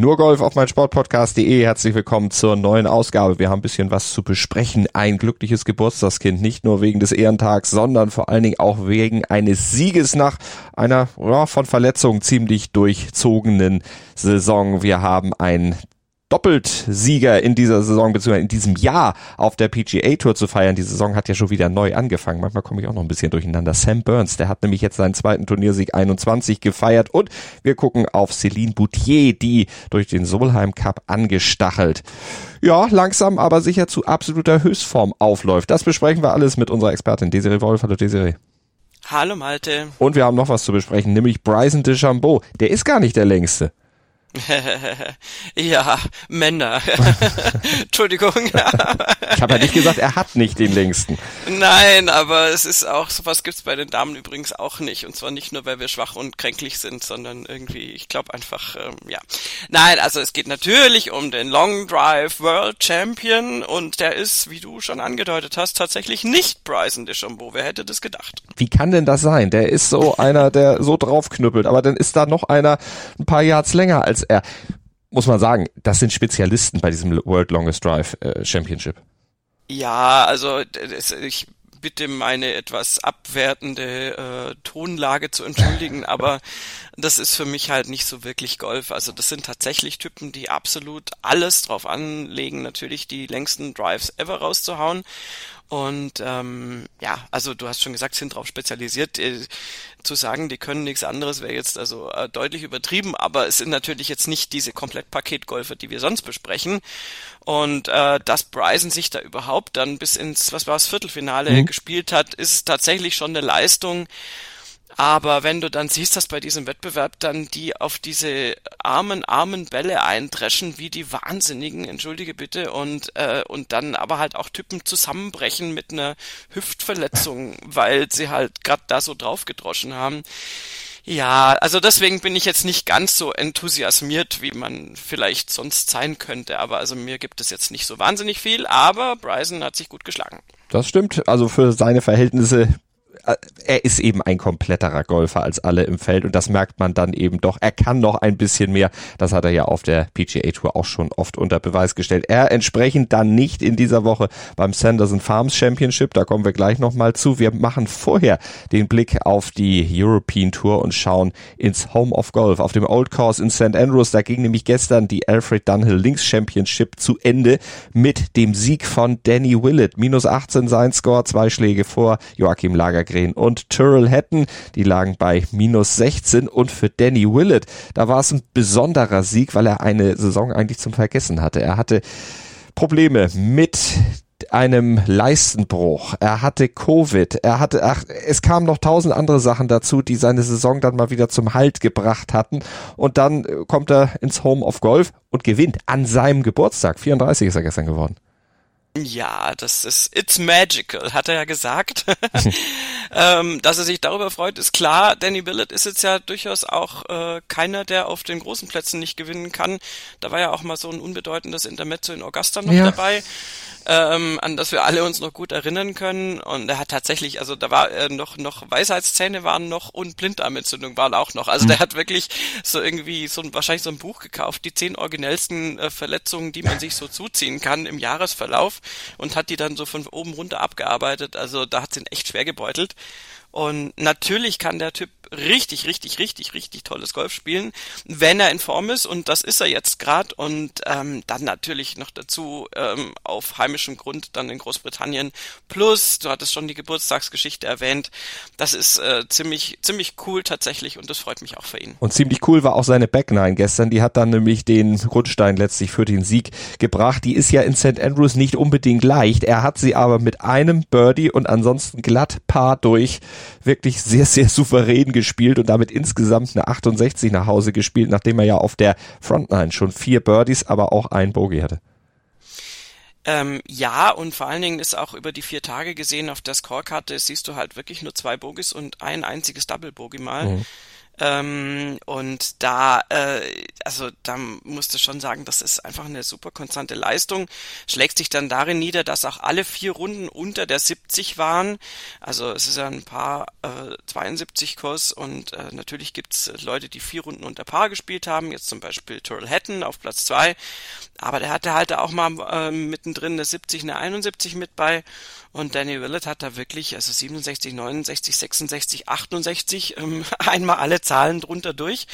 nur Golf auf mein Sportpodcast.de. Herzlich willkommen zur neuen Ausgabe. Wir haben ein bisschen was zu besprechen. Ein glückliches Geburtstagskind, nicht nur wegen des Ehrentags, sondern vor allen Dingen auch wegen eines Sieges nach einer ja, von Verletzungen ziemlich durchzogenen Saison. Wir haben ein Doppeltsieger in dieser Saison bzw. in diesem Jahr auf der PGA Tour zu feiern. Die Saison hat ja schon wieder neu angefangen. Manchmal komme ich auch noch ein bisschen durcheinander. Sam Burns, der hat nämlich jetzt seinen zweiten Turniersieg 21 gefeiert und wir gucken auf Celine Boutier, die durch den Solheim Cup angestachelt. Ja, langsam aber sicher zu absoluter Höchstform aufläuft. Das besprechen wir alles mit unserer Expertin Desiree Wolf. Hallo Desiree. Hallo Malte. Und wir haben noch was zu besprechen, nämlich Bryson DeChambeau. Der ist gar nicht der längste. ja, Männer. Entschuldigung. ich habe ja nicht gesagt, er hat nicht den längsten. Nein, aber es ist auch, sowas gibt's bei den Damen übrigens auch nicht. Und zwar nicht nur, weil wir schwach und kränklich sind, sondern irgendwie, ich glaube einfach, ähm, ja. Nein, also es geht natürlich um den Long Drive World Champion und der ist, wie du schon angedeutet hast, tatsächlich nicht Bryson DeChambeau. Wer hätte das gedacht? Wie kann denn das sein? Der ist so einer, der so draufknüppelt, aber dann ist da noch einer ein paar Yards länger als er, muss man sagen, das sind Spezialisten bei diesem World Longest Drive äh, Championship. Ja, also ich bitte meine etwas abwertende äh, Tonlage zu entschuldigen, aber das ist für mich halt nicht so wirklich Golf. Also das sind tatsächlich Typen, die absolut alles drauf anlegen, natürlich die längsten Drives ever rauszuhauen. Und ähm, ja, also du hast schon gesagt, sind darauf spezialisiert. Äh, zu sagen, die können nichts anderes, wäre jetzt also äh, deutlich übertrieben, aber es sind natürlich jetzt nicht diese Komplettpaketgolfer, die wir sonst besprechen. Und äh, dass Bryson sich da überhaupt dann bis ins, was war es, Viertelfinale mhm. gespielt hat, ist tatsächlich schon eine Leistung. Aber wenn du dann siehst, dass bei diesem Wettbewerb dann die auf diese armen, armen Bälle eindreschen, wie die Wahnsinnigen, entschuldige bitte, und, äh, und dann aber halt auch Typen zusammenbrechen mit einer Hüftverletzung, weil sie halt gerade da so draufgedroschen haben. Ja, also deswegen bin ich jetzt nicht ganz so enthusiasmiert, wie man vielleicht sonst sein könnte. Aber also mir gibt es jetzt nicht so wahnsinnig viel, aber Bryson hat sich gut geschlagen. Das stimmt. Also für seine Verhältnisse er ist eben ein kompletterer Golfer als alle im Feld und das merkt man dann eben doch. Er kann noch ein bisschen mehr. Das hat er ja auf der PGA Tour auch schon oft unter Beweis gestellt. Er entsprechend dann nicht in dieser Woche beim Sanderson Farms Championship. Da kommen wir gleich nochmal zu. Wir machen vorher den Blick auf die European Tour und schauen ins Home of Golf auf dem Old Course in St. Andrews. Da ging nämlich gestern die Alfred Dunhill Links Championship zu Ende mit dem Sieg von Danny Willett. Minus 18 sein Score, zwei Schläge vor Joachim Lagergren Askren und Tyrrell Hatton. Die lagen bei minus 16 und für Danny Willett, da war es ein besonderer Sieg, weil er eine Saison eigentlich zum Vergessen hatte. Er hatte Probleme mit einem Leistenbruch, er hatte Covid, er hatte, ach, es kamen noch tausend andere Sachen dazu, die seine Saison dann mal wieder zum Halt gebracht hatten. Und dann kommt er ins Home of Golf und gewinnt an seinem Geburtstag. 34 ist er gestern geworden. Ja, das ist It's Magical, hat er ja gesagt. ähm, dass er sich darüber freut, ist klar. Danny Willett ist jetzt ja durchaus auch äh, keiner, der auf den großen Plätzen nicht gewinnen kann. Da war ja auch mal so ein unbedeutendes Intermezzo in Augusta noch ja. dabei ähm, an das wir alle uns noch gut erinnern können. Und er hat tatsächlich, also da war äh, noch, noch Weisheitszähne waren noch und Blinddarmentzündung waren auch noch. Also mhm. der hat wirklich so irgendwie so ein, wahrscheinlich so ein Buch gekauft, die zehn originellsten äh, Verletzungen, die man sich so zuziehen kann im Jahresverlauf und hat die dann so von oben runter abgearbeitet. Also da hat sie ihn echt schwer gebeutelt. Und natürlich kann der Typ richtig, richtig, richtig, richtig tolles Golf spielen, wenn er in Form ist und das ist er jetzt gerade und ähm, dann natürlich noch dazu ähm, auf heimischem Grund dann in Großbritannien. Plus, du hattest schon die Geburtstagsgeschichte erwähnt, das ist äh, ziemlich, ziemlich cool tatsächlich und das freut mich auch für ihn. Und ziemlich cool war auch seine Backnine gestern, die hat dann nämlich den Grundstein letztlich für den Sieg gebracht. Die ist ja in St. Andrews nicht unbedingt leicht, er hat sie aber mit einem Birdie und ansonsten glatt Paar durch wirklich sehr, sehr souverän gespielt und damit insgesamt eine 68 nach Hause gespielt, nachdem er ja auf der Frontline schon vier Birdies, aber auch ein Bogey hatte. Ähm, ja, und vor allen Dingen ist auch über die vier Tage gesehen auf der Scorekarte siehst du halt wirklich nur zwei Bogies und ein einziges Double Bogey mal. Mhm. Ähm, und da, äh, also da musst du schon sagen, das ist einfach eine super konstante Leistung. Schlägt sich dann darin nieder, dass auch alle vier Runden unter der 70 waren. Also es ist ja ein paar äh, 72 Kurs und äh, natürlich gibt's Leute, die vier Runden unter Paar gespielt haben. Jetzt zum Beispiel Turl Hatton auf Platz zwei. Aber der hatte halt auch mal äh, mittendrin eine 70, eine 71 mit bei. Und Danny Willett hat da wirklich, also 67, 69, 66, 68, ähm, einmal alle Zahlen drunter durch.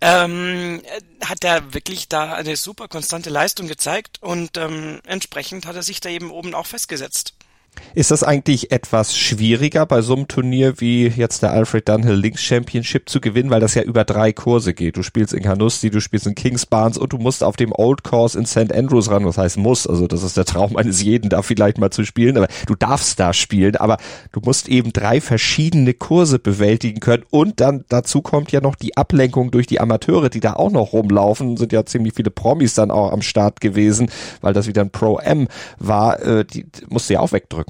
Ähm, hat er wirklich da eine super konstante Leistung gezeigt und ähm, entsprechend hat er sich da eben oben auch festgesetzt. Ist das eigentlich etwas schwieriger bei so einem Turnier wie jetzt der Alfred Dunhill Links Championship zu gewinnen, weil das ja über drei Kurse geht? Du spielst in Carnoustie, du spielst in Kings Barnes und du musst auf dem Old Course in St. Andrews ran. Was heißt muss? Also das ist der Traum eines jeden, da vielleicht mal zu spielen. Aber du darfst da spielen, aber du musst eben drei verschiedene Kurse bewältigen können und dann dazu kommt ja noch die Ablenkung durch die Amateure, die da auch noch rumlaufen. Sind ja ziemlich viele Promis dann auch am Start gewesen, weil das wieder ein Pro M war. Äh, die musst du ja auch wegdrücken.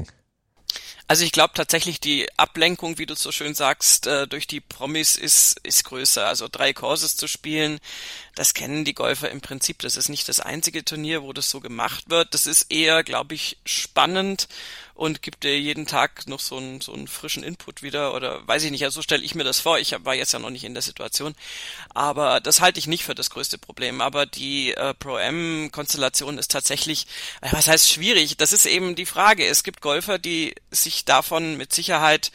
Also ich glaube tatsächlich, die Ablenkung, wie du so schön sagst, äh, durch die Promis ist, ist größer. Also drei Courses zu spielen, das kennen die Golfer im Prinzip. Das ist nicht das einzige Turnier, wo das so gemacht wird. Das ist eher, glaube ich, spannend und gibt dir jeden Tag noch so einen, so einen frischen Input wieder oder weiß ich nicht, also so stelle ich mir das vor. Ich war jetzt ja noch nicht in der Situation, aber das halte ich nicht für das größte Problem. Aber die äh, Pro-M-Konstellation ist tatsächlich, äh, was heißt schwierig? Das ist eben die Frage. Es gibt Golfer, die sich davon mit Sicherheit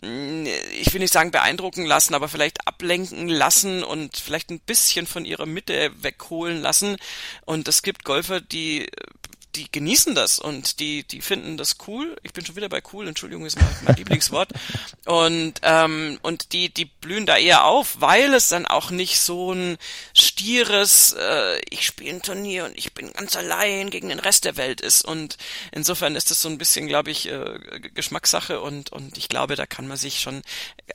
mm, ich will nicht sagen beeindrucken lassen, aber vielleicht ablenken lassen und vielleicht ein bisschen von ihrer Mitte wegholen lassen. Und es gibt Golfer, die die genießen das und die, die finden das cool. Ich bin schon wieder bei cool, Entschuldigung, ist mein, mein Lieblingswort. Und, ähm, und die, die blühen da eher auf, weil es dann auch nicht so ein stieres, äh, ich spiele ein Turnier und ich bin ganz allein gegen den Rest der Welt ist. Und insofern ist das so ein bisschen, glaube ich, äh, Geschmackssache und, und ich glaube, da kann man sich schon,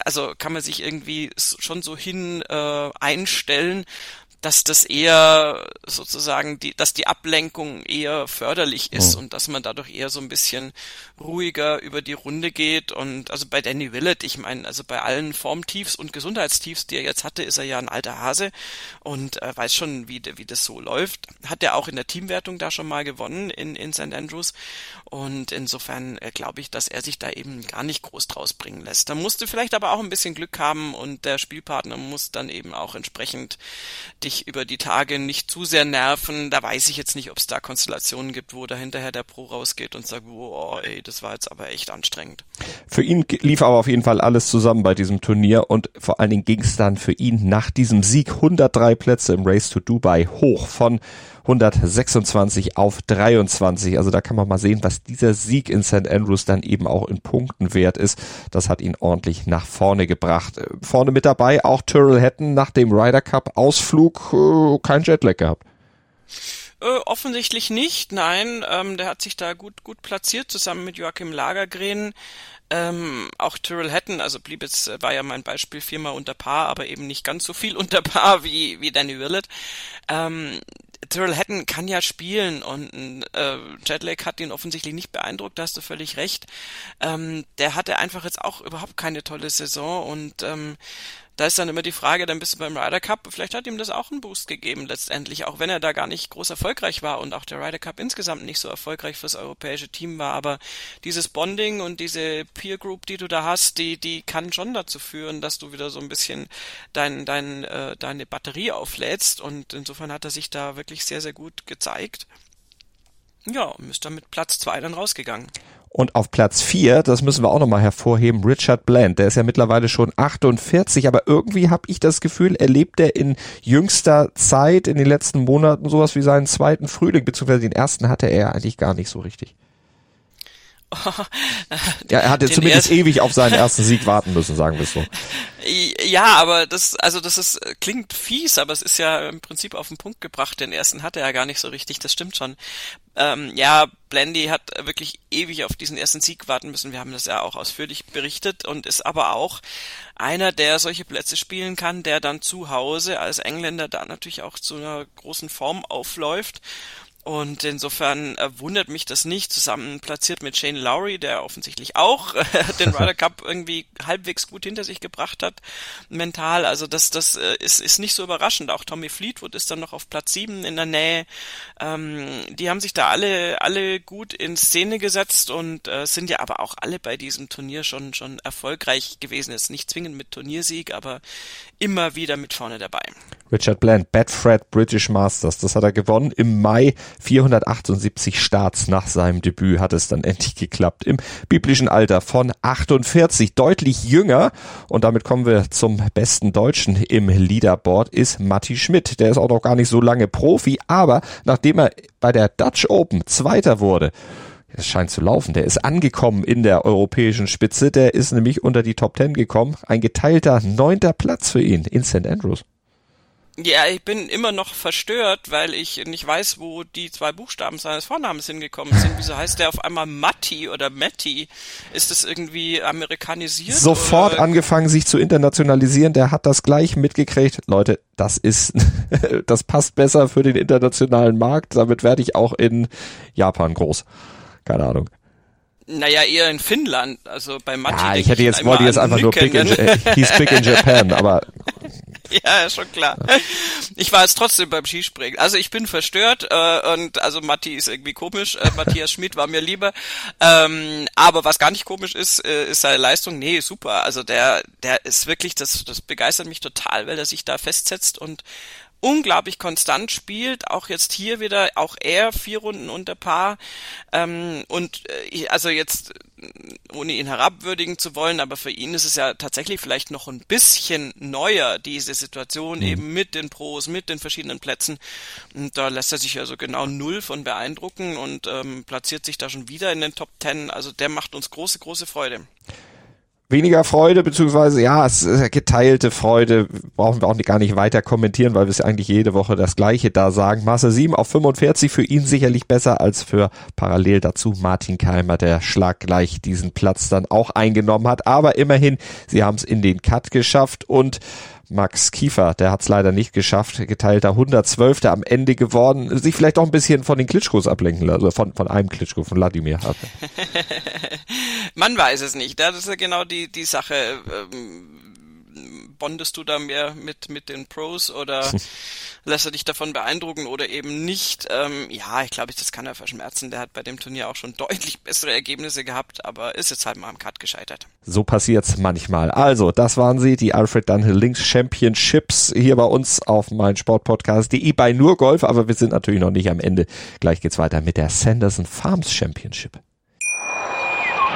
also kann man sich irgendwie schon so hin äh, einstellen dass das eher sozusagen die, dass die Ablenkung eher förderlich ist oh. und dass man dadurch eher so ein bisschen ruhiger über die Runde geht und also bei Danny Willett, ich meine, also bei allen Formtiefs und Gesundheitstiefs, die er jetzt hatte, ist er ja ein alter Hase und äh, weiß schon, wie, wie das so läuft. Hat er auch in der Teamwertung da schon mal gewonnen in, in St. Andrews und insofern äh, glaube ich, dass er sich da eben gar nicht groß draus bringen lässt. Da musst du vielleicht aber auch ein bisschen Glück haben und der Spielpartner muss dann eben auch entsprechend dich dich über die Tage nicht zu sehr nerven. Da weiß ich jetzt nicht, ob es da Konstellationen gibt, wo da hinterher der Pro rausgeht und sagt, oh, ey, das war jetzt aber echt anstrengend. Für ihn lief aber auf jeden Fall alles zusammen bei diesem Turnier und vor allen Dingen ging es dann für ihn nach diesem Sieg 103 Plätze im Race to Dubai hoch von 126 auf 23. Also da kann man mal sehen, was dieser Sieg in St. Andrews dann eben auch in Punkten wert ist. Das hat ihn ordentlich nach vorne gebracht. Vorne mit dabei auch Tyrrell Hatton nach dem Ryder Cup Ausflug äh, kein Jetlag gehabt. Äh, offensichtlich nicht, nein. Ähm, der hat sich da gut gut platziert zusammen mit Joachim Lagergren. Ähm, auch Tyrrell Hatton, also blieb jetzt, äh, war ja mein Beispiel viermal unter Paar, aber eben nicht ganz so viel unter Paar wie, wie Danny Willett. Ähm, Tyrrell Hatton kann ja spielen und äh, Jetlag hat ihn offensichtlich nicht beeindruckt, da hast du völlig recht. Ähm, der hatte einfach jetzt auch überhaupt keine tolle Saison und ähm, da ist dann immer die Frage, dann bist du beim Ryder Cup, vielleicht hat ihm das auch einen Boost gegeben letztendlich, auch wenn er da gar nicht groß erfolgreich war und auch der Ryder Cup insgesamt nicht so erfolgreich fürs europäische Team war, aber dieses Bonding und diese Peer Group, die du da hast, die die kann schon dazu führen, dass du wieder so ein bisschen dein, dein, äh, deine Batterie auflädst und insofern hat er sich da wirklich sehr, sehr gut gezeigt. Ja, und ist dann mit Platz zwei dann rausgegangen. Und auf Platz vier, das müssen wir auch nochmal hervorheben, Richard Bland. Der ist ja mittlerweile schon 48, aber irgendwie habe ich das Gefühl, erlebt er in jüngster Zeit, in den letzten Monaten sowas wie seinen zweiten Frühling, beziehungsweise den ersten hatte er eigentlich gar nicht so richtig. ja, er hatte zumindest ewig auf seinen ersten Sieg warten müssen, sagen wir es so. Ja, aber das, also das ist, klingt fies, aber es ist ja im Prinzip auf den Punkt gebracht. Den ersten hatte er ja gar nicht so richtig, das stimmt schon. Ähm, ja, Blendy hat wirklich ewig auf diesen ersten Sieg warten müssen. Wir haben das ja auch ausführlich berichtet und ist aber auch einer, der solche Plätze spielen kann, der dann zu Hause als Engländer da natürlich auch zu einer großen Form aufläuft und insofern äh, wundert mich das nicht, zusammen platziert mit Shane Lowry, der offensichtlich auch äh, den Ryder Cup irgendwie halbwegs gut hinter sich gebracht hat, mental. Also das, das äh, ist, ist nicht so überraschend. Auch Tommy Fleetwood ist dann noch auf Platz sieben in der Nähe. Ähm, die haben sich da alle, alle gut in Szene gesetzt und äh, sind ja aber auch alle bei diesem Turnier schon, schon erfolgreich gewesen. Jetzt nicht zwingend mit Turniersieg, aber immer wieder mit vorne dabei. Richard Bland, Bedford British Masters, das hat er gewonnen im Mai 478 Starts nach seinem Debüt hat es dann endlich geklappt. Im biblischen Alter von 48, deutlich jünger. Und damit kommen wir zum besten Deutschen im Leaderboard, ist Matti Schmidt. Der ist auch noch gar nicht so lange Profi, aber nachdem er bei der Dutch Open Zweiter wurde, es scheint zu laufen. Der ist angekommen in der europäischen Spitze. Der ist nämlich unter die Top Ten gekommen. Ein geteilter neunter Platz für ihn in St. Andrews. Ja, ich bin immer noch verstört, weil ich nicht weiß, wo die zwei Buchstaben seines Vornamens hingekommen sind. Wieso heißt der auf einmal Matti oder Matti? Ist das irgendwie amerikanisiert? Sofort oder? angefangen, sich zu internationalisieren. Der hat das gleich mitgekriegt. Leute, das ist, das passt besser für den internationalen Markt. Damit werde ich auch in Japan groß. Keine Ahnung. Naja, eher in Finnland, also bei Matti. Ja, ich hätte jetzt, wollte jetzt einfach nur Big in, he's big in Japan, aber ja, schon klar. Ich war jetzt trotzdem beim Skispringen. Also ich bin verstört äh, und also Matti ist irgendwie komisch. Äh, Matthias Schmidt war mir lieber. Ähm, aber was gar nicht komisch ist, äh, ist seine Leistung. Nee, super. Also der, der ist wirklich, das, das begeistert mich total, weil er sich da festsetzt und unglaublich konstant spielt, auch jetzt hier wieder, auch er vier Runden unter Paar ähm, und äh, also jetzt ohne ihn herabwürdigen zu wollen, aber für ihn ist es ja tatsächlich vielleicht noch ein bisschen neuer, diese Situation mhm. eben mit den Pros, mit den verschiedenen Plätzen. Und da lässt er sich also genau null von beeindrucken und ähm, platziert sich da schon wieder in den Top Ten. Also der macht uns große, große Freude weniger Freude, beziehungsweise ja, es ist geteilte Freude, brauchen wir auch gar nicht weiter kommentieren, weil wir es eigentlich jede Woche das gleiche da sagen. Masse 7 auf 45 für ihn sicherlich besser als für parallel dazu Martin Keimer, der schlaggleich diesen Platz dann auch eingenommen hat. Aber immerhin, sie haben es in den Cut geschafft und Max Kiefer, der hat es leider nicht geschafft, geteilter 112. am Ende geworden, sich vielleicht auch ein bisschen von den Klitschkos ablenken lassen, also von, von einem Klitschko, von Wladimir. Man weiß es nicht, das ist ja genau die, die Sache. Ähm bondest du da mehr mit, mit den Pros oder lässt er dich davon beeindrucken oder eben nicht? Ähm, ja, ich glaube, das kann er verschmerzen. Der hat bei dem Turnier auch schon deutlich bessere Ergebnisse gehabt, aber ist jetzt halt mal am Cut gescheitert. So passiert's manchmal. Also, das waren sie, die Alfred Dunhill Links Championships hier bei uns auf mein Sportpodcast.de bei nur Golf, aber wir sind natürlich noch nicht am Ende. Gleich geht's weiter mit der Sanderson Farms Championship.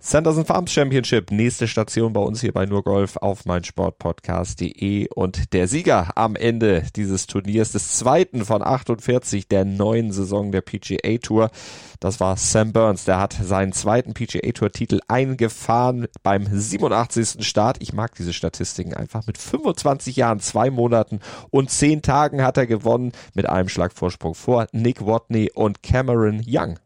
Sanderson Farms Championship, nächste Station bei uns hier bei nur Golf auf meinsportpodcast.de und der Sieger am Ende dieses Turniers, des zweiten von 48 der neuen Saison der PGA Tour, das war Sam Burns. Der hat seinen zweiten PGA Tour Titel eingefahren beim 87. Start. Ich mag diese Statistiken einfach. Mit 25 Jahren, zwei Monaten und zehn Tagen hat er gewonnen mit einem Schlagvorsprung vor Nick Watney und Cameron Young.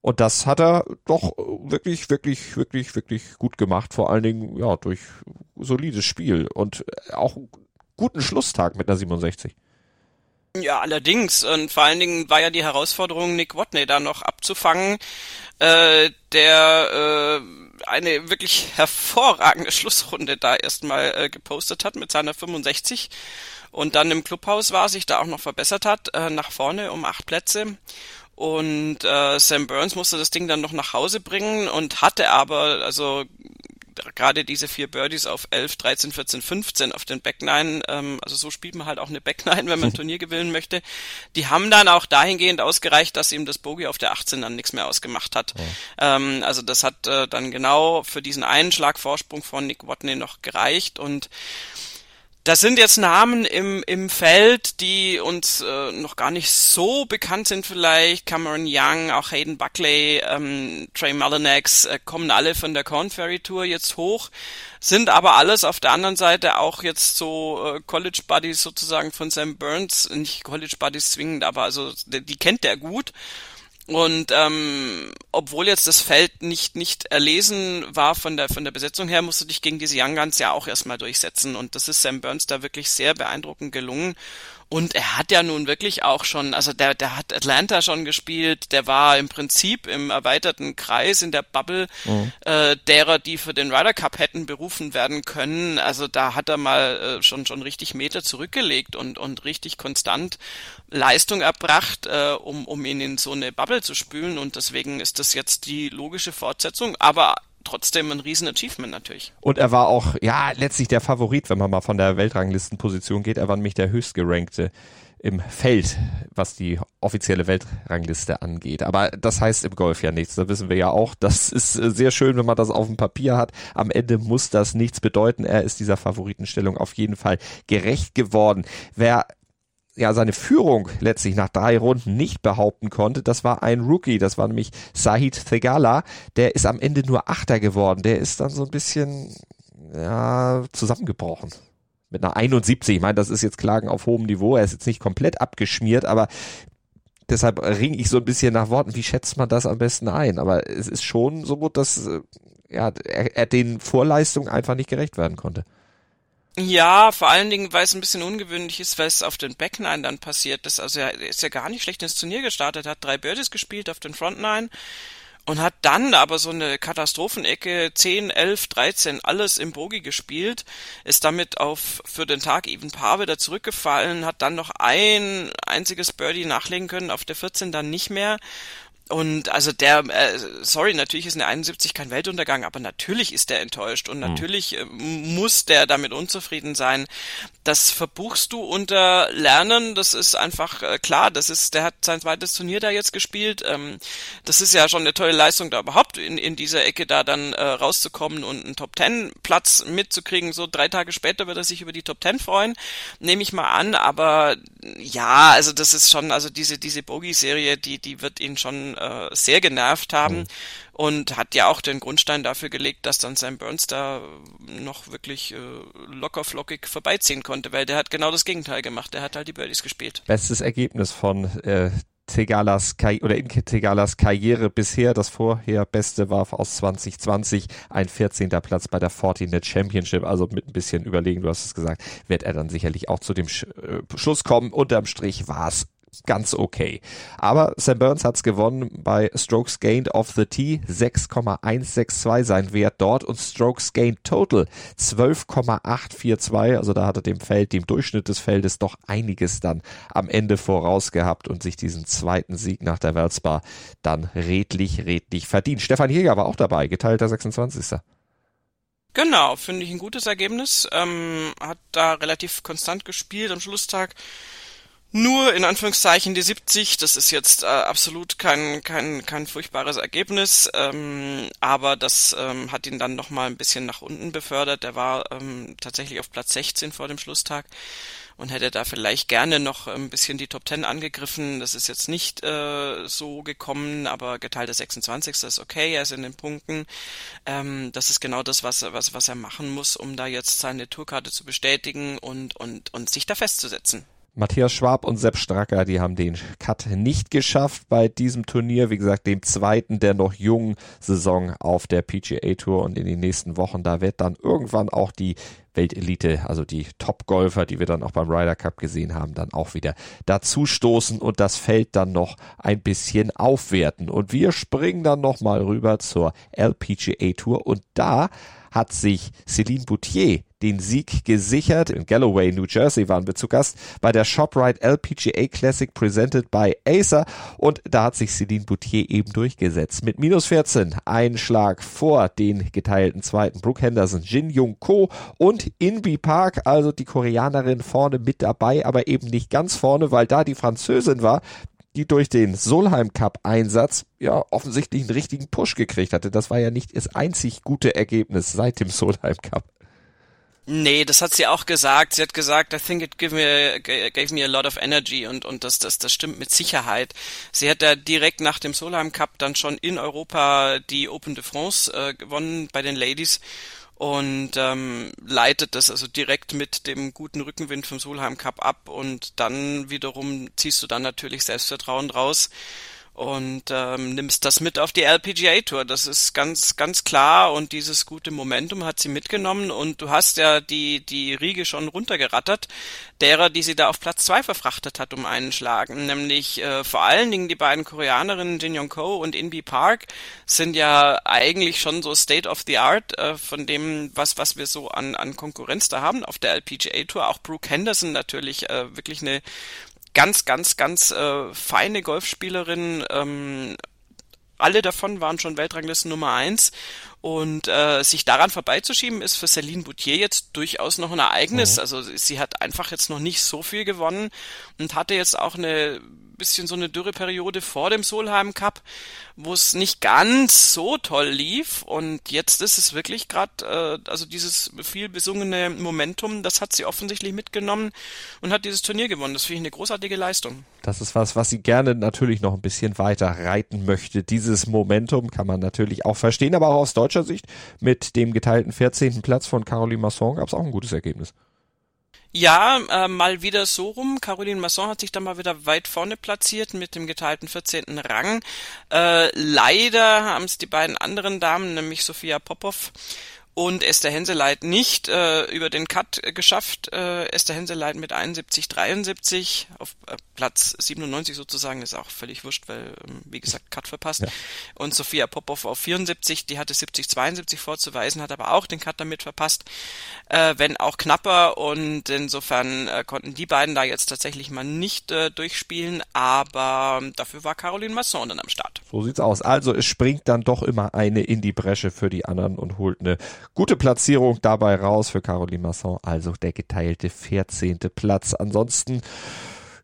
Und das hat er doch wirklich, wirklich, wirklich, wirklich gut gemacht. Vor allen Dingen, ja, durch solides Spiel und auch guten Schlusstag mit einer 67. Ja, allerdings. Und vor allen Dingen war ja die Herausforderung, Nick Watney da noch abzufangen, äh, der äh, eine wirklich hervorragende Schlussrunde da erstmal äh, gepostet hat mit seiner 65 und dann im Clubhaus war, sich da auch noch verbessert hat, äh, nach vorne um acht Plätze. Und äh, Sam Burns musste das Ding dann noch nach Hause bringen und hatte aber, also gerade diese vier Birdies auf 11, 13, 14, 15 auf den Back Nine, ähm, also so spielt man halt auch eine Back Nine, wenn man ein Turnier gewinnen möchte, die haben dann auch dahingehend ausgereicht, dass ihm das Bogey auf der 18 dann nichts mehr ausgemacht hat. Ja. Ähm, also das hat äh, dann genau für diesen einen Schlag Vorsprung von Nick Watney noch gereicht und das sind jetzt Namen im, im Feld, die uns äh, noch gar nicht so bekannt sind vielleicht. Cameron Young, auch Hayden Buckley, ähm, Trey Mullinax äh, kommen alle von der Corn Ferry Tour jetzt hoch, sind aber alles auf der anderen Seite auch jetzt so äh, College Buddies sozusagen von Sam Burns. Nicht College Buddies zwingend, aber also die, die kennt der gut. Und ähm, obwohl jetzt das Feld nicht nicht erlesen war von der von der Besetzung her, musst du dich gegen diese Young Guns ja auch erstmal durchsetzen. Und das ist Sam Burns da wirklich sehr beeindruckend gelungen. Und er hat ja nun wirklich auch schon, also der, der hat Atlanta schon gespielt, der war im Prinzip im erweiterten Kreis in der Bubble mhm. äh, derer, die für den Ryder Cup hätten berufen werden können. Also da hat er mal äh, schon schon richtig Meter zurückgelegt und und richtig konstant Leistung erbracht, äh, um um ihn in so eine Bubble zu spülen. Und deswegen ist das jetzt die logische Fortsetzung. Aber trotzdem ein riesen Achievement natürlich. Und er war auch, ja, letztlich der Favorit, wenn man mal von der Weltranglistenposition geht. Er war nämlich der höchstgerankte im Feld, was die offizielle Weltrangliste angeht. Aber das heißt im Golf ja nichts. Da wissen wir ja auch, das ist äh, sehr schön, wenn man das auf dem Papier hat. Am Ende muss das nichts bedeuten. Er ist dieser Favoritenstellung auf jeden Fall gerecht geworden. Wer ja seine Führung letztlich nach drei Runden nicht behaupten konnte. Das war ein Rookie, das war nämlich Sahid Thegala. Der ist am Ende nur Achter geworden. Der ist dann so ein bisschen ja, zusammengebrochen. Mit einer 71. Ich meine, das ist jetzt Klagen auf hohem Niveau. Er ist jetzt nicht komplett abgeschmiert, aber deshalb ring ich so ein bisschen nach Worten. Wie schätzt man das am besten ein? Aber es ist schon so gut, dass äh, ja, er, er den Vorleistungen einfach nicht gerecht werden konnte. Ja, vor allen Dingen, weil es ein bisschen ungewöhnlich ist, weil es auf den Back Nine dann passiert ist. Also er ist ja gar nicht schlecht ins Turnier gestartet, hat drei Birdies gespielt auf den Front Nine und hat dann aber so eine Katastrophenecke 10, 11, 13 alles im Bogi gespielt, ist damit auf für den Tag even Paar wieder zurückgefallen, hat dann noch ein einziges Birdie nachlegen können, auf der 14 dann nicht mehr und also der, äh, sorry, natürlich ist eine 71 kein Weltuntergang, aber natürlich ist der enttäuscht und hm. natürlich äh, muss der damit unzufrieden sein. Das verbuchst du unter Lernen, das ist einfach äh, klar, das ist, der hat sein zweites Turnier da jetzt gespielt. Ähm, das ist ja schon eine tolle Leistung, da überhaupt in, in dieser Ecke da dann äh, rauszukommen und einen Top Ten Platz mitzukriegen. So drei Tage später wird er sich über die Top Ten freuen, nehme ich mal an, aber ja, also das ist schon, also diese, diese Bogey-Serie, die, die wird ihn schon äh, sehr genervt haben. Mhm. Und hat ja auch den Grundstein dafür gelegt, dass dann Sam Burns da noch wirklich äh, locker flockig vorbeiziehen konnte, weil der hat genau das Gegenteil gemacht. Der hat halt die Birdies gespielt. Bestes Ergebnis von äh, Tegalas oder in Tegalas Karriere bisher. Das vorher beste war aus 2020 ein 14. Platz bei der Fortinet Championship. Also mit ein bisschen überlegen, du hast es gesagt, wird er dann sicherlich auch zu dem Sch äh, Schluss kommen. Unterm Strich war es ganz okay. Aber Sam Burns hat's gewonnen bei Strokes Gained off the Tee 6,162 sein Wert dort und Strokes Gained Total 12,842. Also da hat er dem Feld, dem Durchschnitt des Feldes doch einiges dann am Ende voraus gehabt und sich diesen zweiten Sieg nach der Weltsbar dann redlich, redlich verdient. Stefan Jäger war auch dabei, geteilter 26. Genau, finde ich ein gutes Ergebnis. Ähm, hat da relativ konstant gespielt am Schlusstag nur in Anführungszeichen die 70. Das ist jetzt äh, absolut kein, kein, kein furchtbares Ergebnis, ähm, aber das ähm, hat ihn dann nochmal ein bisschen nach unten befördert. Der war ähm, tatsächlich auf Platz 16 vor dem Schlusstag und hätte da vielleicht gerne noch ein bisschen die Top 10 angegriffen. Das ist jetzt nicht äh, so gekommen, aber geteilte 26. ist okay, er ist in den Punkten. Ähm, das ist genau das, was, was, was er machen muss, um da jetzt seine Tourkarte zu bestätigen und, und, und sich da festzusetzen. Matthias Schwab und Sepp Stracker, die haben den Cut nicht geschafft bei diesem Turnier. Wie gesagt, dem zweiten der noch jungen Saison auf der PGA Tour und in den nächsten Wochen, da wird dann irgendwann auch die Weltelite, also die Top-Golfer, die wir dann auch beim Ryder Cup gesehen haben, dann auch wieder dazu stoßen und das Feld dann noch ein bisschen aufwerten. Und wir springen dann nochmal rüber zur LPGA Tour und da hat sich Celine Boutier den Sieg gesichert. In Galloway, New Jersey waren wir zu Gast bei der ShopRite LPGA Classic presented by Acer und da hat sich Celine Boutier eben durchgesetzt. Mit minus 14 ein Schlag vor den geteilten zweiten Brooke Henderson, Jin Young Ko und Inbi Park, also die Koreanerin vorne mit dabei, aber eben nicht ganz vorne, weil da die Französin war, die durch den Solheim Cup Einsatz ja offensichtlich einen richtigen Push gekriegt hatte. Das war ja nicht das einzig gute Ergebnis seit dem Solheim Cup. Nee, das hat sie auch gesagt. Sie hat gesagt, I think it gave me, gave me a lot of energy und, und das, das, das stimmt mit Sicherheit. Sie hat da direkt nach dem Solheim Cup dann schon in Europa die Open de France äh, gewonnen bei den Ladies und ähm, leitet das also direkt mit dem guten Rückenwind vom Solheim Cup ab und dann wiederum ziehst du dann natürlich Selbstvertrauen draus und ähm, nimmst das mit auf die LPGA Tour. Das ist ganz, ganz klar und dieses gute Momentum hat sie mitgenommen und du hast ja die, die Riege schon runtergerattert, derer, die sie da auf Platz zwei verfrachtet hat um einen Schlag. Nämlich äh, vor allen Dingen die beiden Koreanerinnen Jin Young Ko und Inbi Park sind ja eigentlich schon so State of the Art äh, von dem, was, was wir so an, an Konkurrenz da haben auf der LPGA Tour. Auch Brooke Henderson natürlich äh, wirklich eine ganz, ganz, ganz äh, feine Golfspielerin. Ähm, alle davon waren schon Weltranglisten Nummer eins und äh, sich daran vorbeizuschieben, ist für Celine Boutier jetzt durchaus noch ein Ereignis. Mhm. Also sie hat einfach jetzt noch nicht so viel gewonnen und hatte jetzt auch eine bisschen so eine Dürreperiode vor dem Solheim Cup, wo es nicht ganz so toll lief. Und jetzt ist es wirklich gerade, äh, also dieses viel besungene Momentum, das hat sie offensichtlich mitgenommen und hat dieses Turnier gewonnen. Das finde ich eine großartige Leistung. Das ist was, was sie gerne natürlich noch ein bisschen weiter reiten möchte. Dieses Momentum kann man natürlich auch verstehen, aber auch aus deutscher Sicht mit dem geteilten 14. Platz von Caroline Masson gab es auch ein gutes Ergebnis. Ja, äh, mal wieder so rum. Caroline Masson hat sich da mal wieder weit vorne platziert mit dem geteilten 14. Rang. Äh, leider haben es die beiden anderen Damen, nämlich Sophia Popov und Esther Henseleit nicht äh, über den Cut äh, geschafft. Äh, Esther Henseleit mit 71, 73 auf äh, Platz 97 sozusagen, ist auch völlig wurscht, weil, ähm, wie gesagt, Cut verpasst. Ja. Und Sophia Popov auf 74, die hatte 70, 72 vorzuweisen, hat aber auch den Cut damit verpasst, äh, wenn auch knapper und insofern äh, konnten die beiden da jetzt tatsächlich mal nicht äh, durchspielen, aber dafür war Caroline Masson dann am Start. So sieht's aus. Also es springt dann doch immer eine in die Bresche für die anderen und holt eine Gute Platzierung dabei raus für Caroline Masson, also der geteilte 14. Platz. Ansonsten,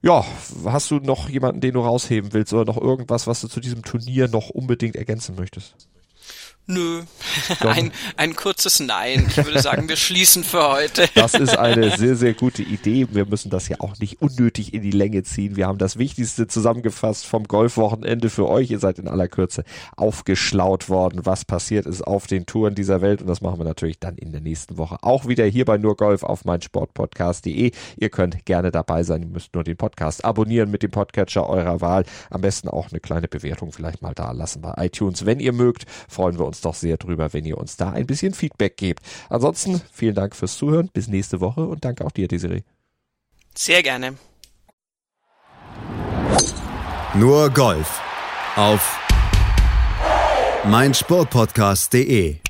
ja, hast du noch jemanden, den du rausheben willst oder noch irgendwas, was du zu diesem Turnier noch unbedingt ergänzen möchtest? Nö, ein, ein kurzes Nein. Ich würde sagen, wir schließen für heute. Das ist eine sehr, sehr gute Idee. Wir müssen das ja auch nicht unnötig in die Länge ziehen. Wir haben das Wichtigste zusammengefasst vom Golfwochenende für euch. Ihr seid in aller Kürze aufgeschlaut worden, was passiert ist auf den Touren dieser Welt. Und das machen wir natürlich dann in der nächsten Woche auch wieder hier bei Nur Golf auf meinsportpodcast.de. Ihr könnt gerne dabei sein. Ihr müsst nur den Podcast abonnieren mit dem Podcatcher eurer Wahl. Am besten auch eine kleine Bewertung vielleicht mal da lassen bei iTunes. Wenn ihr mögt, freuen wir uns doch sehr drüber, wenn ihr uns da ein bisschen Feedback gebt. Ansonsten vielen Dank fürs Zuhören. Bis nächste Woche und danke auch dir, Desiree. Sehr gerne. Nur Golf auf meinsportpodcast.de